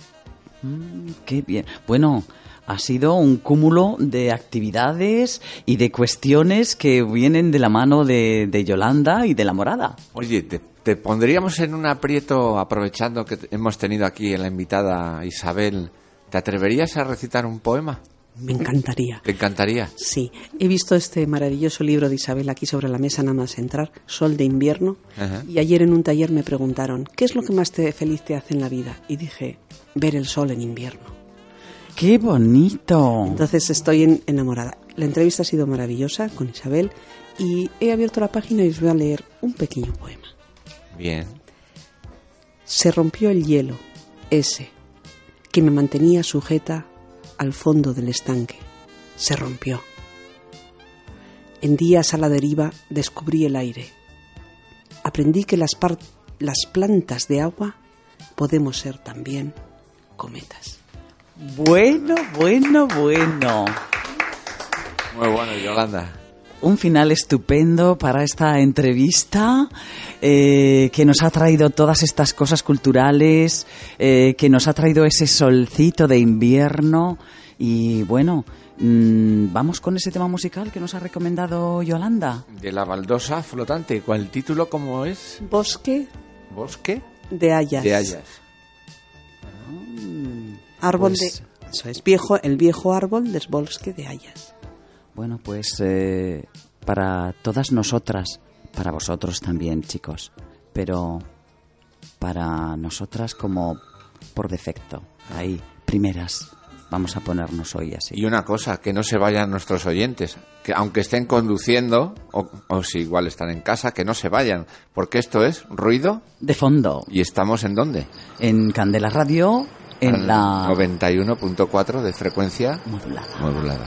Qué bien. Bueno, ha sido un cúmulo de actividades y de cuestiones que vienen de la mano de, de Yolanda y de la morada. Oye, te, te pondríamos en un aprieto aprovechando que hemos tenido aquí a la invitada Isabel. ¿Te atreverías a recitar un poema? Me encantaría. ¿Te encantaría? Sí, he visto este maravilloso libro de Isabel aquí sobre la mesa nada más entrar, Sol de invierno, Ajá. y ayer en un taller me preguntaron, ¿qué es lo que más te, feliz te hace en la vida? Y dije, ver el sol en invierno. ¡Qué bonito! Entonces estoy en- enamorada. La entrevista ha sido maravillosa con Isabel y he abierto la página y os voy a leer un pequeño poema. Bien. Se rompió el hielo, ese, que me mantenía sujeta al fondo del estanque. Se rompió. En días a la deriva descubrí el aire. Aprendí que las, par- las plantas de agua podemos ser también cometas. Bueno, bueno, bueno. Muy bueno, Yolanda. Un final estupendo para esta entrevista eh, que nos ha traído todas estas cosas culturales, eh, que nos ha traído ese solcito de invierno y bueno, mm, vamos con ese tema musical que nos ha recomendado Yolanda. De la baldosa flotante. ¿Cuál título cómo es? Bosque ¿Bosque? de hayas. De hayas. Árbol Pues- de... Eso es, viejo, el viejo árbol del bosque de hayas. Bueno, pues eh, para todas nosotras, para vosotros también, chicos, pero para nosotras como por defecto, ahí, primeras, vamos a ponernos hoy así. Y una cosa, que no se vayan nuestros oyentes, que aunque estén conduciendo, o, o si igual están en casa, que no se vayan, porque esto es ruido De fondo, y estamos en dónde? en Candela Radio, en la 91.4 de frecuencia modulada. modulada.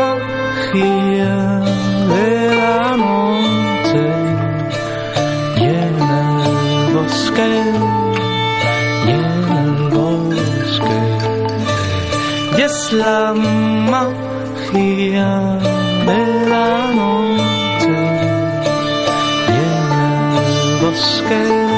magia de la noche y en el bosque y en el bosque. Y es la magia de la noche y en el bosque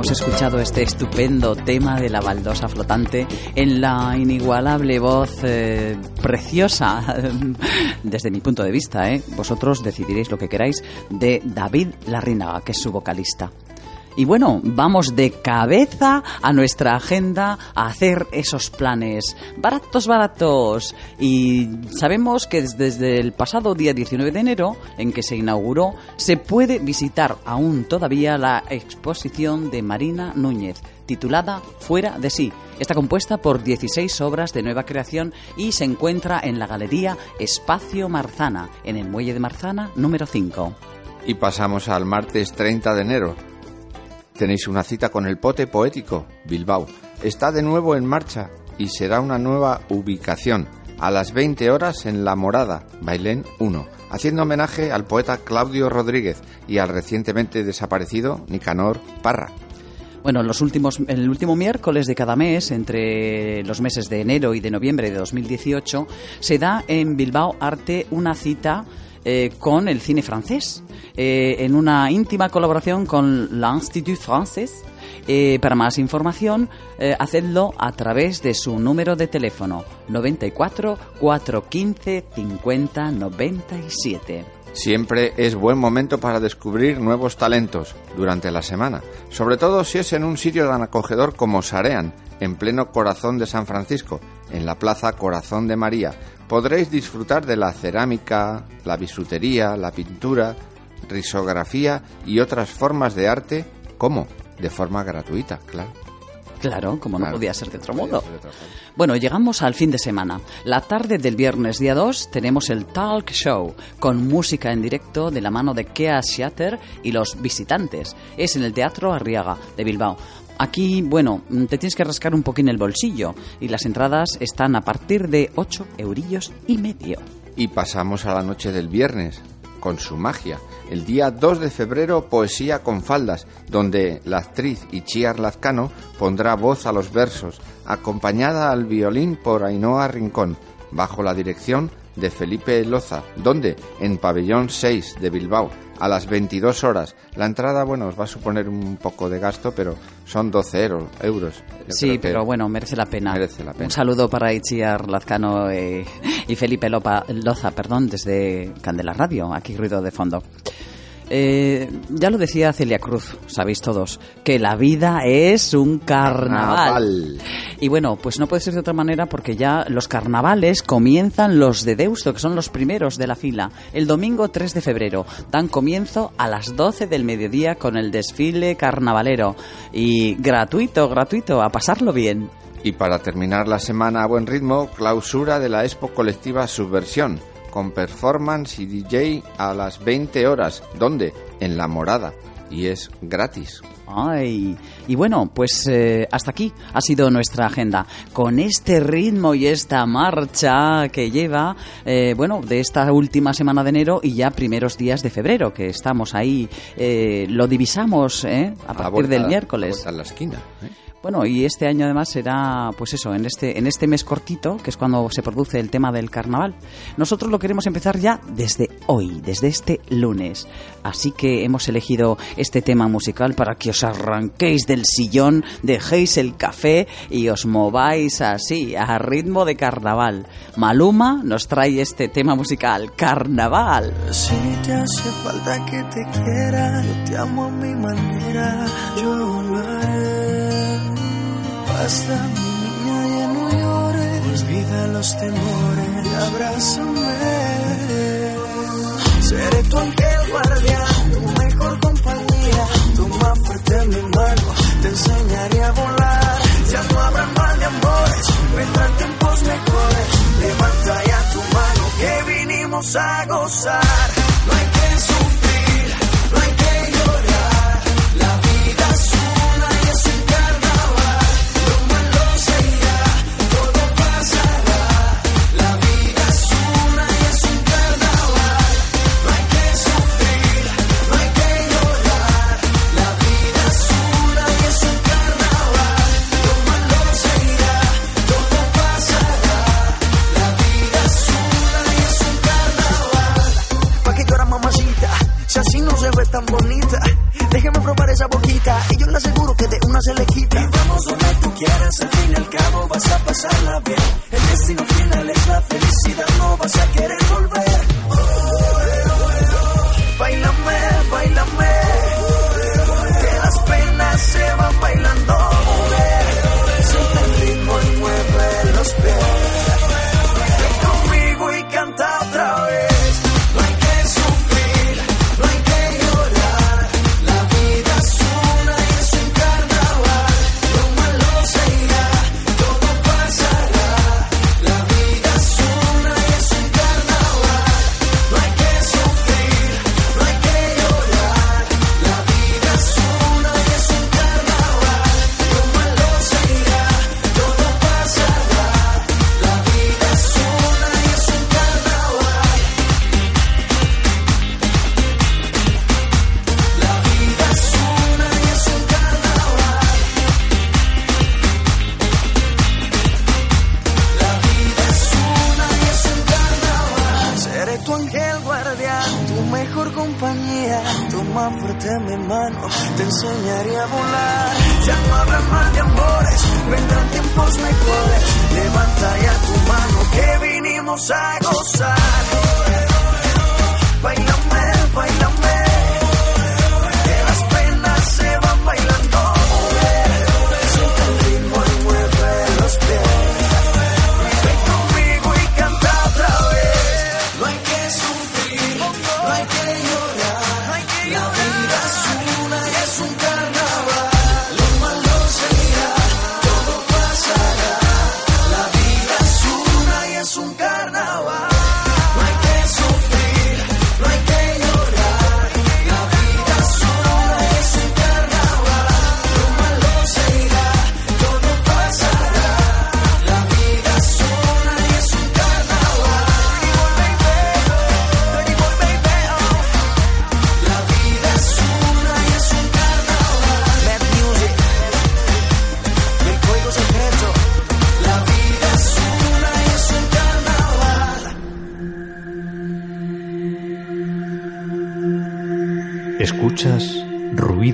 Hemos escuchado este estupendo tema de la baldosa flotante en la inigualable voz eh, preciosa, [LAUGHS] desde mi punto de vista, ¿eh? vosotros decidiréis lo que queráis, de David Larrinaga, que es su vocalista. Y bueno, vamos de cabeza a nuestra agenda a hacer esos planes baratos, baratos. Y sabemos que desde el pasado día 19 de enero, en que se inauguró, se puede visitar aún todavía la exposición de Marina Núñez, titulada Fuera de sí. Está compuesta por 16 obras de nueva creación y se encuentra en la galería Espacio Marzana, en el Muelle de Marzana número 5. Y pasamos al martes 30 de enero. Tenéis una cita con el Pote Poético, Bilbao. Está de nuevo en marcha y será una nueva ubicación, a las 20 horas en La Morada, Bailén 1, haciendo homenaje al poeta Claudio Rodríguez y al recientemente desaparecido Nicanor Parra. Bueno, los últimos, el último miércoles de cada mes, entre los meses de enero y de noviembre de 2018, se da en Bilbao Arte una cita eh, con el cine francés, eh, en una íntima colaboración con l'Institut Français. Eh, para más información, eh, hacedlo a través de su número de teléfono 94 415 50 97. Siempre es buen momento para descubrir nuevos talentos durante la semana, sobre todo si es en un sitio tan acogedor como Sarean, en pleno corazón de San Francisco, en la Plaza Corazón de María. Podréis disfrutar de la cerámica, la bisutería, la pintura, risografía y otras formas de arte, ¿cómo? De forma gratuita, claro. Claro, como no Claro. podía ser de otro modo. de. Bueno, llegamos al fin de semana. La tarde del viernes día 2 tenemos el Talk Show con música en directo de la mano de Kea Shatter y los visitantes. Es en el Teatro Arriaga de Bilbao. Aquí, bueno, te tienes que rascar un poquín el bolsillo y las entradas están a partir de 8 eurillos y medio. Y pasamos a la noche del viernes, con su magia. El día 2 de febrero, Poesía con faldas, donde la actriz Ichiar Lazcano pondrá voz a los versos, acompañada al violín por Ainhoa Rincón, bajo la dirección de Felipe Loza, donde en Pabellón 6 de Bilbao, a las 22 horas. La entrada, bueno, os va a suponer un poco de gasto, pero son 12 euro- euros. Sí, pero bueno, merece la pena. Merece la pena. Un saludo para Itziar Lazcano eh, y Felipe Lopa- Loza, perdón, desde Candela Radio, aquí ruido de fondo. Eh, ya lo decía Celia Cruz, sabéis todos, que la vida es un carnaval. Carnaval. Y bueno, pues no puede ser de otra manera porque ya los carnavales comienzan los de Deusto, que son los primeros de la fila. El domingo 3 de febrero dan comienzo a las 12 del mediodía con el desfile carnavalero. Y gratuito, gratuito, a pasarlo bien. Y para terminar la semana a buen ritmo, clausura de la Expo Colectiva Subversión, con performance y DJ a las 20 horas. ¿Dónde? En La Morada. Y es gratis. Ay, y bueno, pues eh, hasta aquí ha sido nuestra agenda. Con este ritmo y esta marcha que lleva, eh, bueno, de esta última semana de enero y ya primeros días de febrero, que estamos ahí, eh, lo divisamos ¿eh? a partir vuelta- del a miércoles. vuelta en la esquina. Bueno, y este año además será, pues eso, en este, en este mes cortito, que es cuando se produce el tema del carnaval. Nosotros lo queremos empezar ya desde hoy, desde este lunes. Así que hemos elegido este tema musical para que os arranquéis del sillón, dejéis el café y os mováis así, a ritmo de carnaval. Maluma nos trae este tema musical, Carnaval. Si te hace falta que te quiera, yo te amo a mi manera, yo lo haré. Basta, mi niña, ya no llores, olvida los temores abrázame. Seré tu ángel guardián, tu mejor compañía, más fuerte mi mano, te enseñaré a volar. Ya no habrá mal de amores, vendrán tiempos mejores. Levanta ya tu mano que vinimos a gozar. No hay que sufrir, no hay que llorar.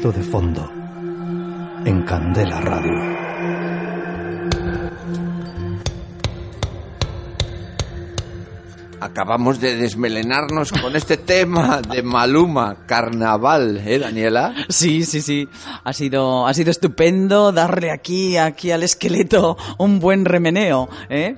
Ruido de fondo en Candela Radio. Acabamos de desmelenarnos con este tema de Maluma, carnaval, ¿eh, Daniela? Sí, sí, sí. Ha sido, ha sido estupendo darle aquí, aquí al esqueleto un buen remeneo, ¿eh?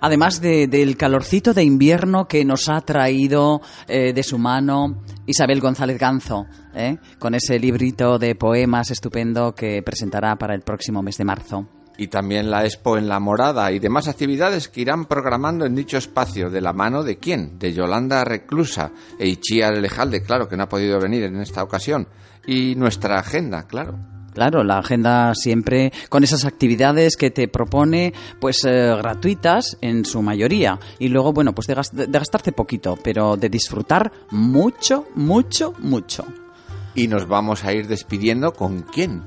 Además de- del calorcito de invierno que nos ha traído eh, de su mano Isabel González Ganzo, ¿eh? con ese librito de poemas estupendo que presentará para el próximo mes de marzo. Y también la Expo en La Morada y demás actividades que irán programando en dicho espacio. ¿De la mano de quién? De Yolanda Reclusa e Ichia Lejalde, claro, que no ha podido venir en esta ocasión. Y nuestra agenda, claro. Claro, la agenda siempre con esas actividades que te propone, pues eh, gratuitas en su mayoría. Y luego, bueno, pues de, gas- de gastarte poquito, pero de disfrutar mucho, mucho, mucho. Y nos vamos a ir despidiendo con quién.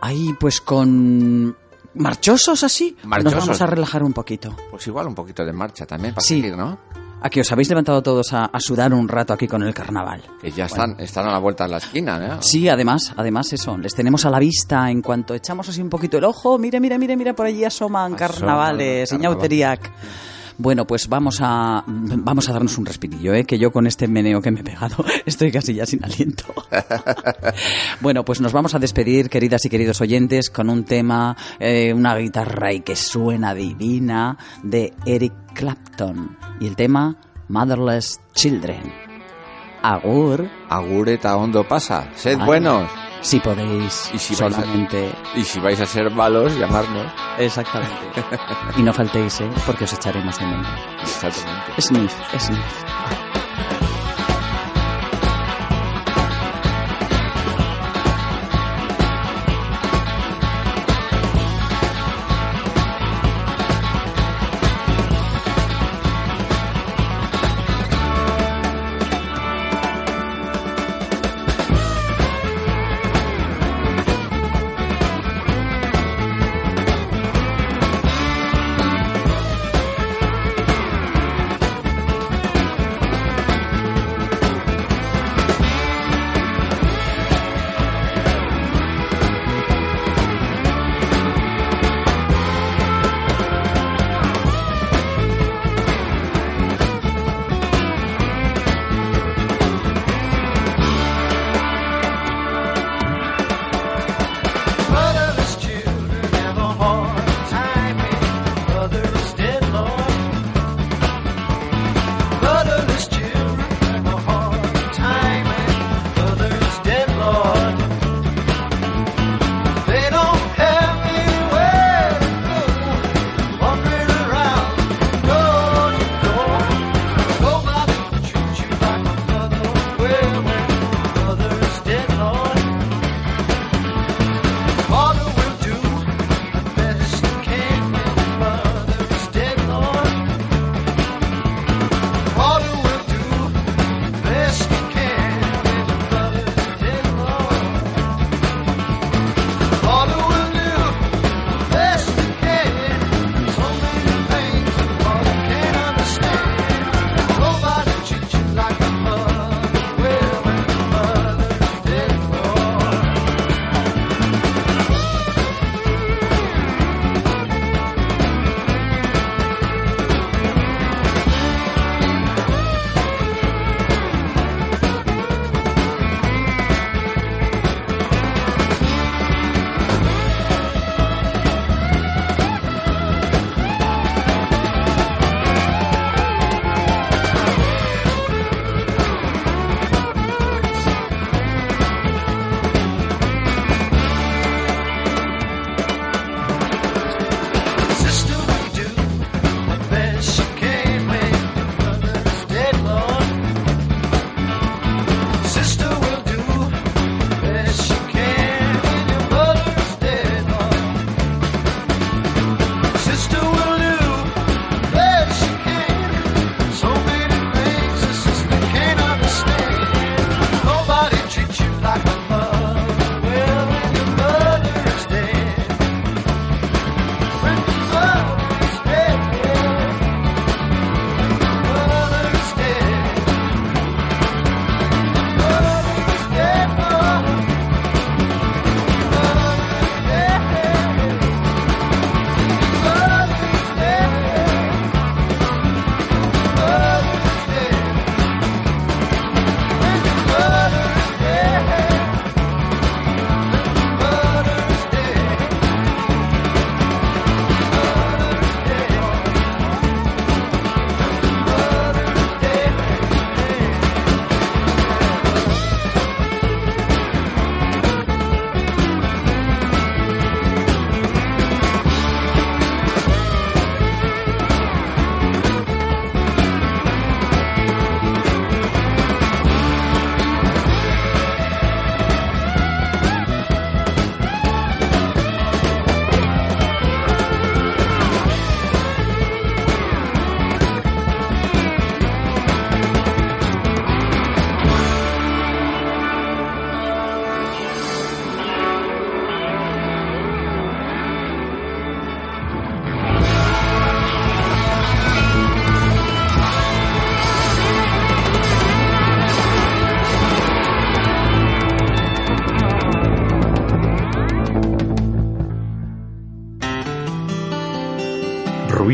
Ahí, pues con marchosos así, Marchosos. nos vamos a relajar un poquito. Pues igual un poquito de marcha también para Sí. seguir, ¿no? A que os habéis levantado todos a, a sudar un rato aquí con el carnaval. Que ya están, están a la vuelta de la esquina, ¿no? Sí, además, además eso, les tenemos a la vista en cuanto echamos así un poquito el ojo, mira, mira, mira, mira, por allí asoman Asoman carnavales. Iñauteriac. Bueno, pues vamos a vamos a darnos un respirillo, ¿eh? que yo con este meneo que me he pegado [LAUGHS] estoy casi ya sin aliento. [LAUGHS] bueno, pues nos vamos a despedir, queridas y queridos oyentes, con un tema, eh, una guitarra y que suena divina de Eric Clapton y el tema Motherless Children. Agur. Agur eta ondo pasa. Sed buenos. Si podéis, Y si a- solamente. Y si vais a ser malos, llamarnos. Exactamente. [LAUGHS] y no faltéis, ¿eh? Porque os echaremos de menos. Exactamente. Sniff, sniff.